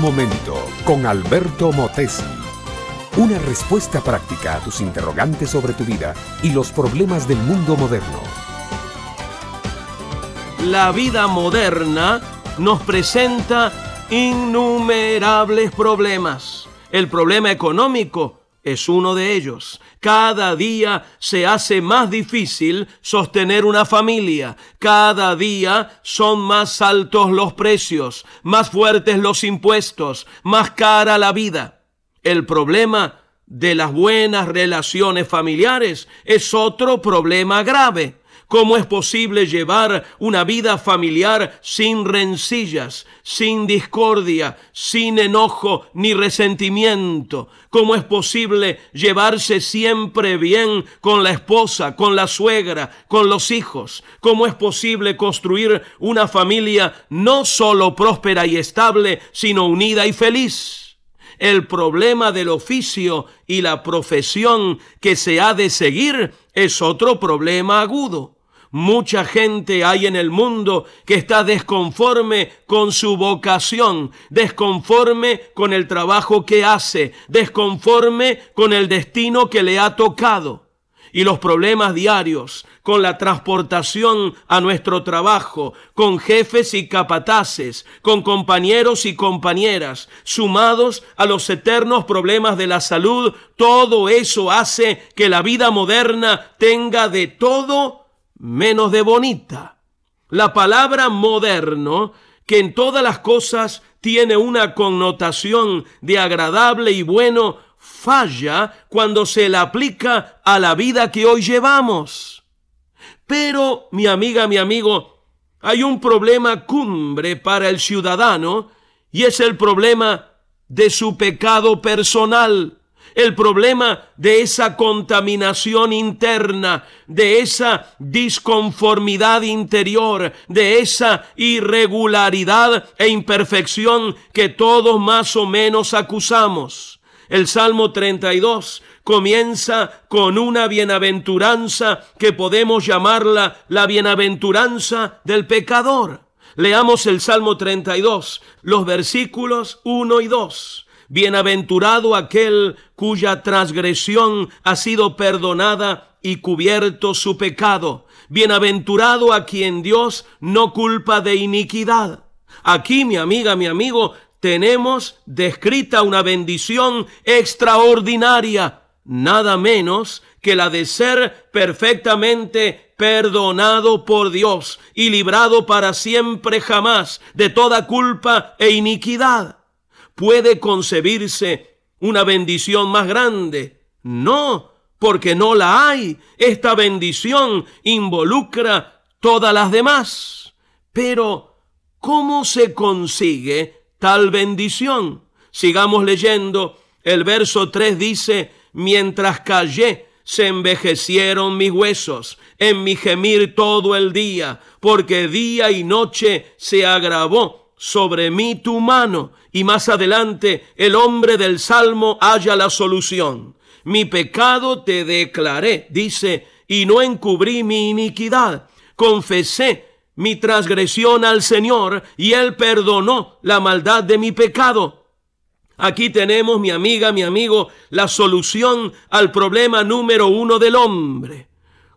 Momento con Alberto Motesi. Una respuesta práctica a tus interrogantes sobre tu vida y los problemas del mundo moderno. La vida moderna nos presenta innumerables problemas. El problema económico es uno de ellos. Cada día se hace más difícil sostener una familia. Cada día son más altos los precios, más fuertes los impuestos, más cara la vida. El problema de las buenas relaciones familiares es otro problema grave. ¿Cómo es posible llevar una vida familiar sin rencillas, sin discordia, sin enojo ni resentimiento? ¿Cómo es posible llevarse siempre bien con la esposa, con la suegra, con los hijos? ¿Cómo es posible construir una familia no solo próspera y estable, sino unida y feliz? El problema del oficio y la profesión que se ha de seguir es otro problema agudo. Mucha gente hay en el mundo que está desconforme con su vocación, desconforme con el trabajo que hace, desconforme con el destino que le ha tocado. Y los problemas diarios con la transportación a nuestro trabajo, con jefes y capataces, con compañeros y compañeras, sumados a los eternos problemas de la salud, todo eso hace que la vida moderna tenga de todo menos de bonita. La palabra moderno, que en todas las cosas tiene una connotación de agradable y bueno, falla cuando se la aplica a la vida que hoy llevamos. Pero, mi amiga, mi amigo, hay un problema cumbre para el ciudadano y es el problema de su pecado personal el problema de esa contaminación interna, de esa disconformidad interior, de esa irregularidad e imperfección que todos más o menos acusamos. El Salmo 32 comienza con una bienaventuranza que podemos llamarla la bienaventuranza del pecador. Leamos el Salmo 32, los versículos 1 y 2. Bienaventurado aquel cuya transgresión ha sido perdonada y cubierto su pecado. Bienaventurado a quien Dios no culpa de iniquidad. Aquí, mi amiga, mi amigo, tenemos descrita una bendición extraordinaria, nada menos que la de ser perfectamente perdonado por Dios y librado para siempre jamás de toda culpa e iniquidad puede concebirse una bendición más grande. No, porque no la hay. Esta bendición involucra todas las demás. Pero, ¿cómo se consigue tal bendición? Sigamos leyendo. El verso 3 dice, mientras callé, se envejecieron mis huesos en mi gemir todo el día, porque día y noche se agravó sobre mí tu mano. Y más adelante el hombre del Salmo halla la solución. Mi pecado te declaré, dice, y no encubrí mi iniquidad. Confesé mi transgresión al Señor y Él perdonó la maldad de mi pecado. Aquí tenemos, mi amiga, mi amigo, la solución al problema número uno del hombre.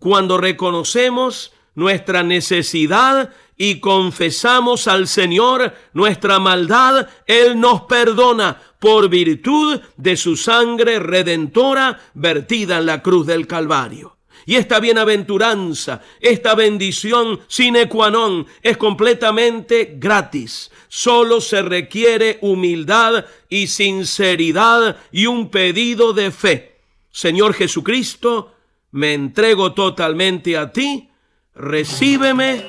Cuando reconocemos nuestra necesidad y confesamos al Señor nuestra maldad, Él nos perdona por virtud de su sangre redentora vertida en la cruz del Calvario. Y esta bienaventuranza, esta bendición sine qua non es completamente gratis. Solo se requiere humildad y sinceridad y un pedido de fe. Señor Jesucristo, me entrego totalmente a ti, recíbeme